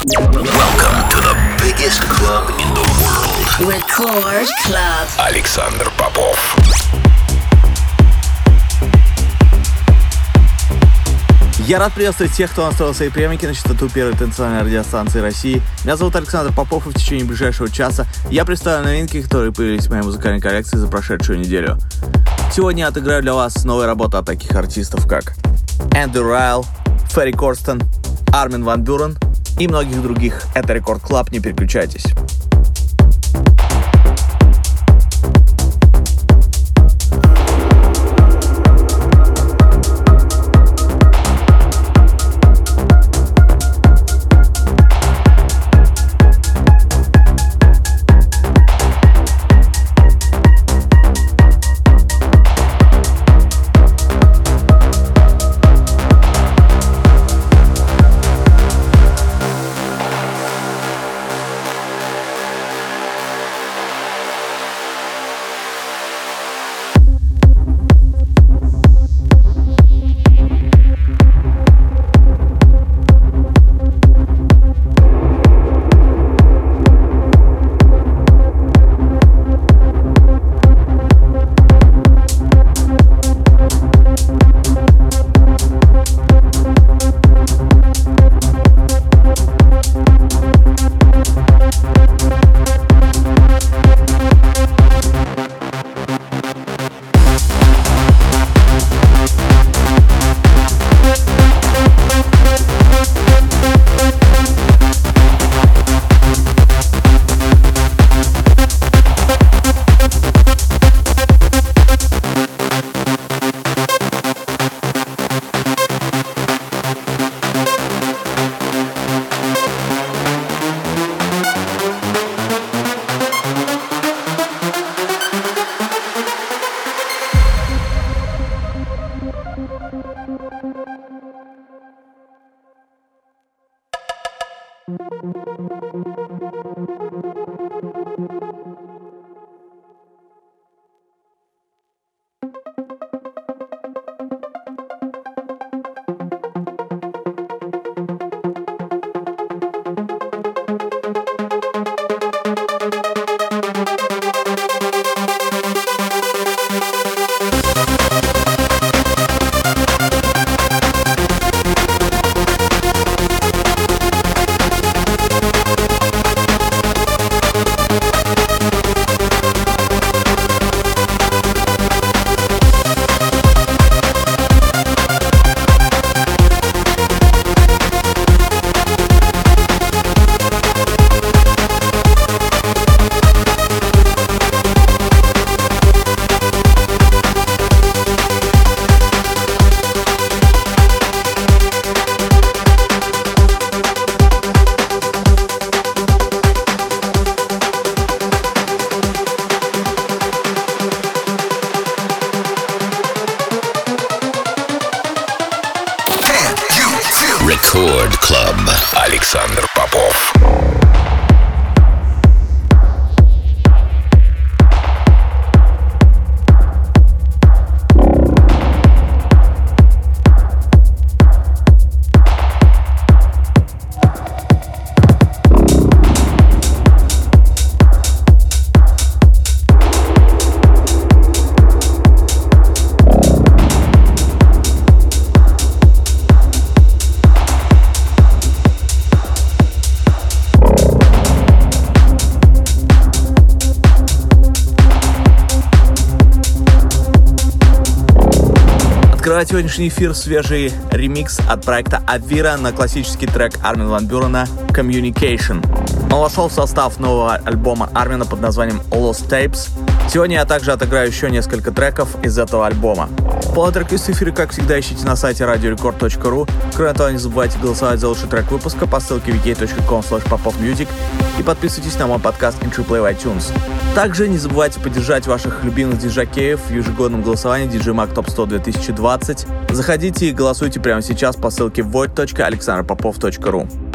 Welcome to the biggest club in the world. Record Club. Александр Попов. Я рад приветствовать тех, кто настроил свои приемники на частоту первой танцевальной радиостанции России. Меня зовут Александр Попов, и в течение ближайшего часа я представлю новинки, которые появились в моей музыкальной коллекции за прошедшую неделю. Сегодня я отыграю для вас новые работы от таких артистов, как Эндрю Райл, Ферри Корстен, Армин Ван Бюрен и многих других. Это Record Club, не переключайтесь. Открывает сегодняшний эфир свежий ремикс от проекта Авира на классический трек Армин Ван Бюрена «Communication». Он вошел в состав нового альбома Армина под названием Lost Tapes. Сегодня я также отыграю еще несколько треков из этого альбома. Полный трек-лист эфира, как всегда, ищите на сайте radiorecord.ru. Кроме того, не забывайте голосовать за лучший трек выпуска по ссылке wiki.com popofmusic и подписывайтесь на мой подкаст Intro Play в iTunes. Также не забывайте поддержать ваших любимых диджакеев в ежегодном голосовании DJ Mag Top 100 2020. Заходите и голосуйте прямо сейчас по ссылке void.alexanderpopov.ru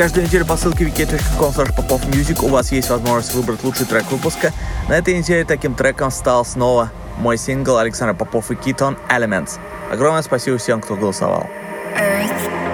Каждую неделю по ссылке wiki.com popofmusic у вас есть возможность выбрать лучший трек выпуска. На этой неделе таким треком стал снова мой сингл Александр Попов и Китон Elements. Огромное спасибо всем, кто голосовал. Earth.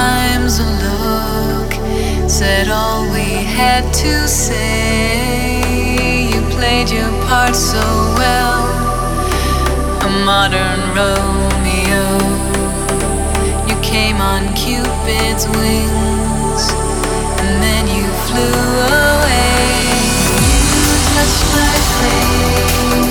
times a look said all we had to say. You played your part so well, a modern Romeo. You came on Cupid's wings, and then you flew away. You touched my face.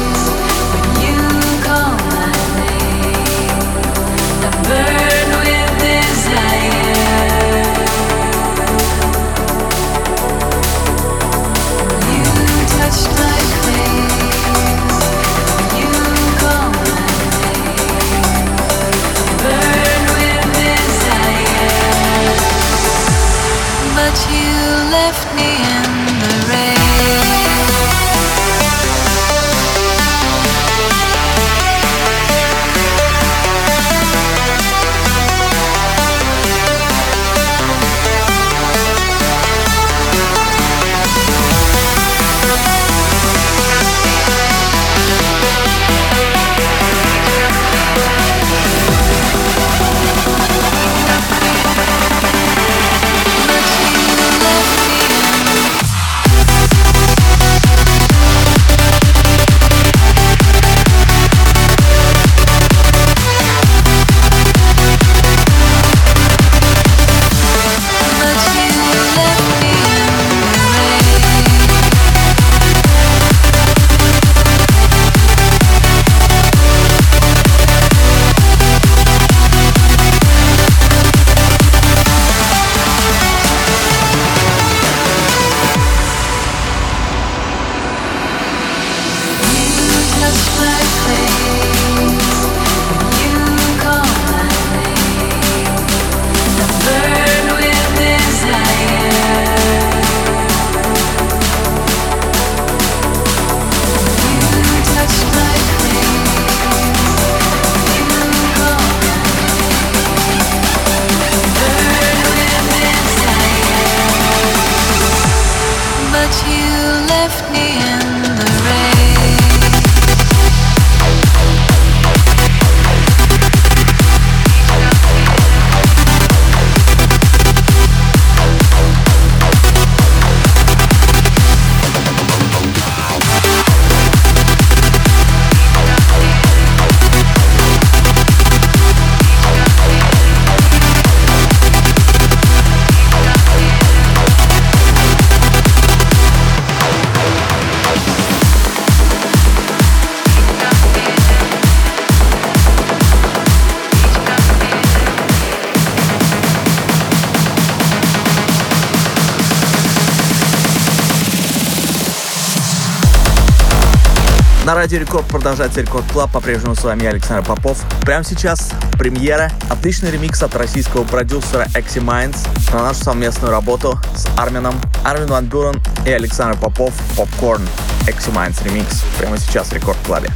Радио Рекорд продолжается Record Club. По-прежнему с вами я, Александр Попов. Прямо сейчас премьера. Отличный ремикс от российского продюсера Eximinds на нашу совместную работу с Армином. Армин Ван Бюрен и Александр Попов. Popcorn. Eximinds ремикс. Прямо сейчас в Record Club е.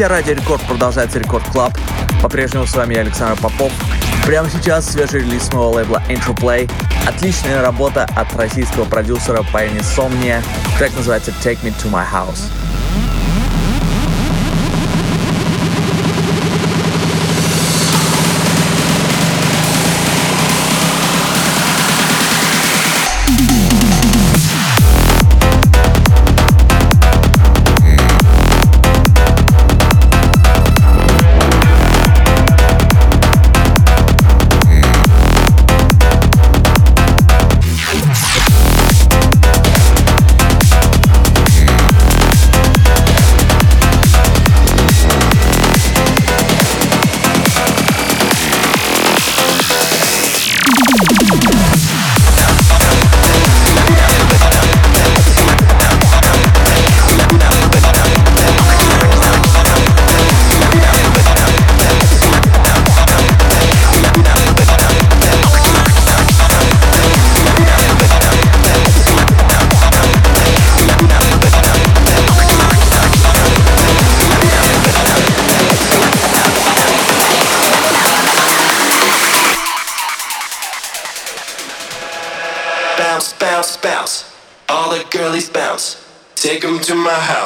Частоте Радио Рекорд продолжается Record Club. По-прежнему с вами я, Александр Попов. Прямо сейчас свежий релиз моего лейбла Interplay. Отличная работа от российского продюсера по имени Somnia. Трек называется Take Me To My House. To my house,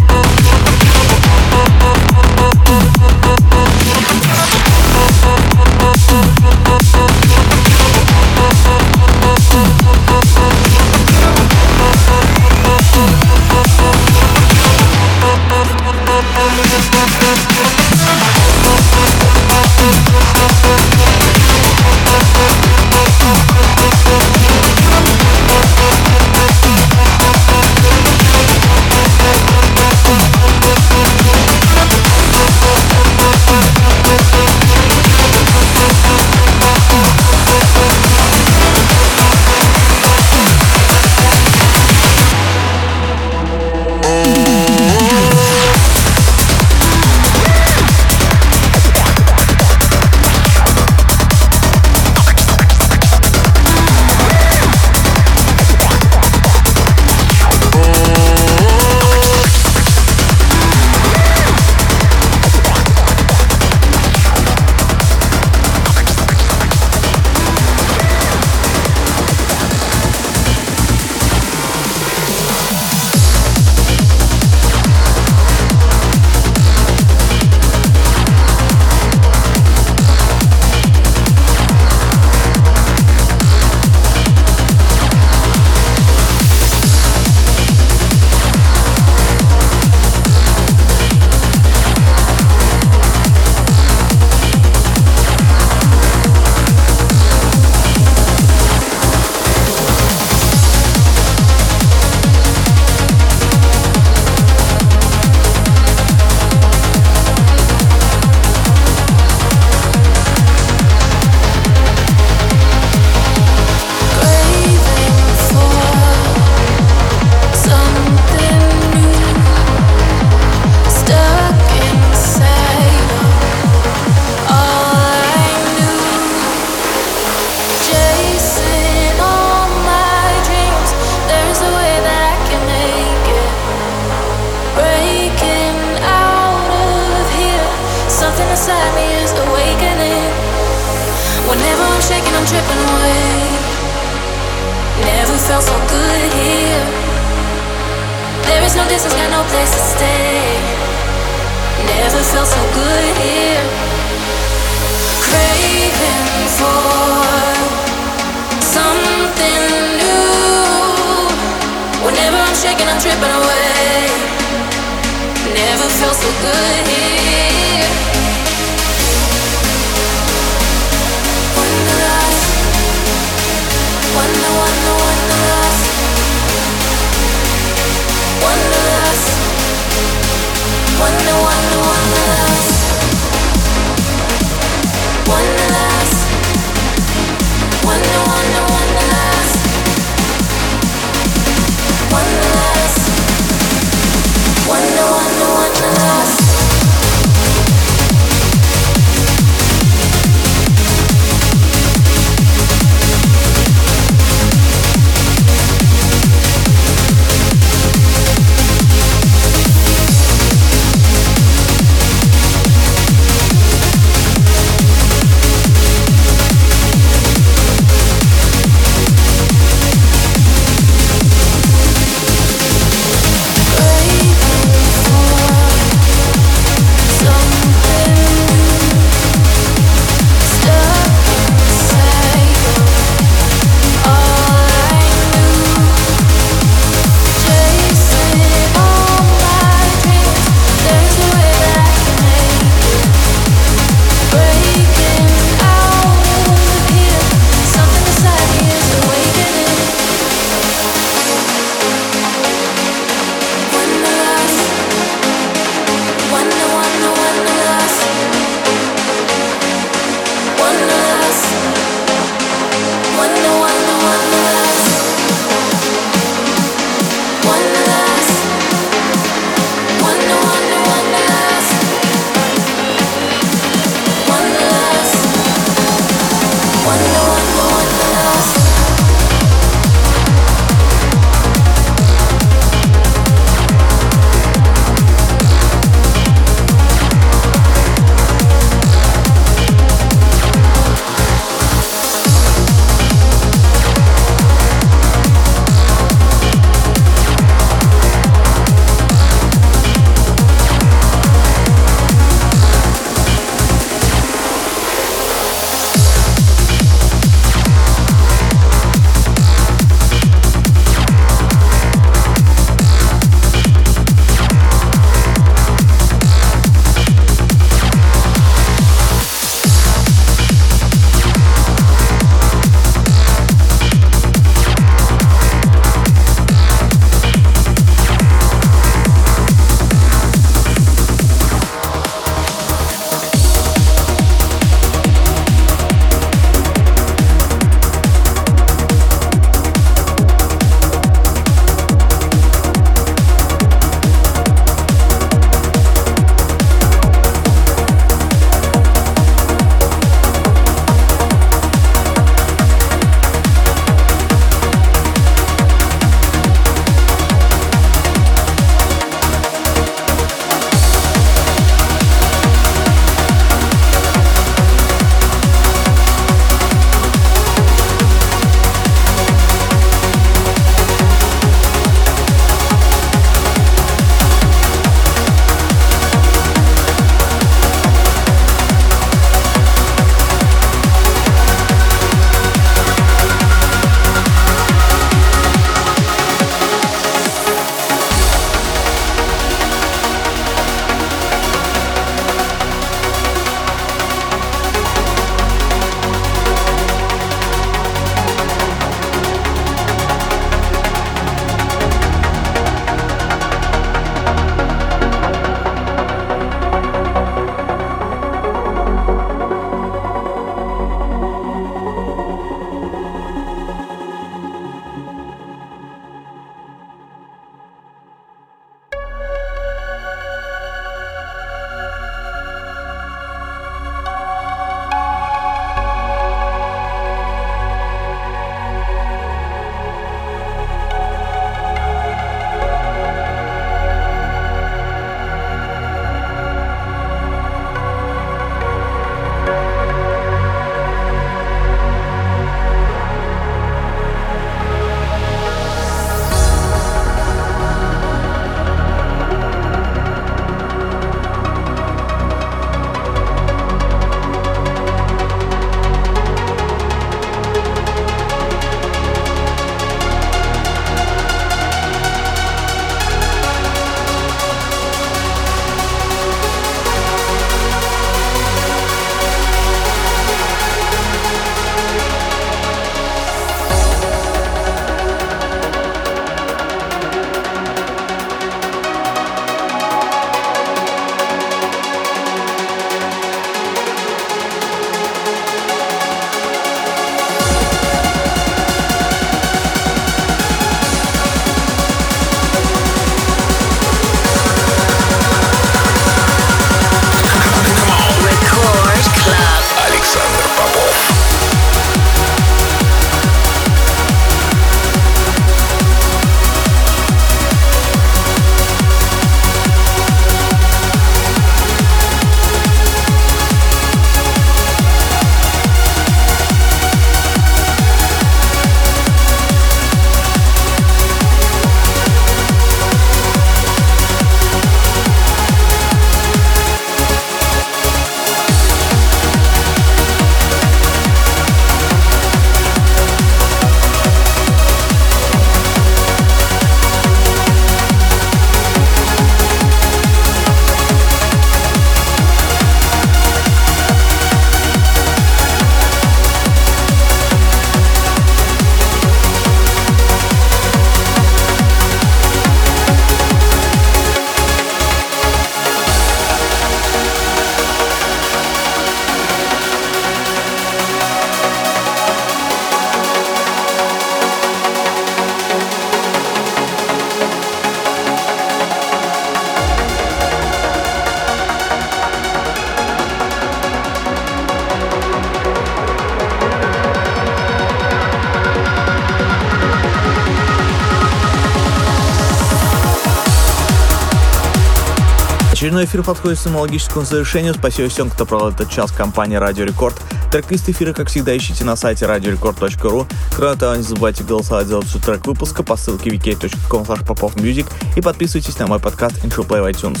Очередной эфир подходит к своему логическому завершению. Спасибо всем, кто провел этот час в компании Радио Рекорд. Трек-лист эфира, как всегда, ищите на сайте radiorecord.ru. Кроме того, не забывайте голосовать за лучший трек выпуска по ссылке wiki.com popofmusic и подписывайтесь на мой подкаст Intro Play в iTunes.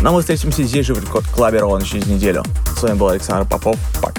Но мы встретимся здесь же в Рекорд Клабе ровно через неделю. С вами был Александр Попов. Пока.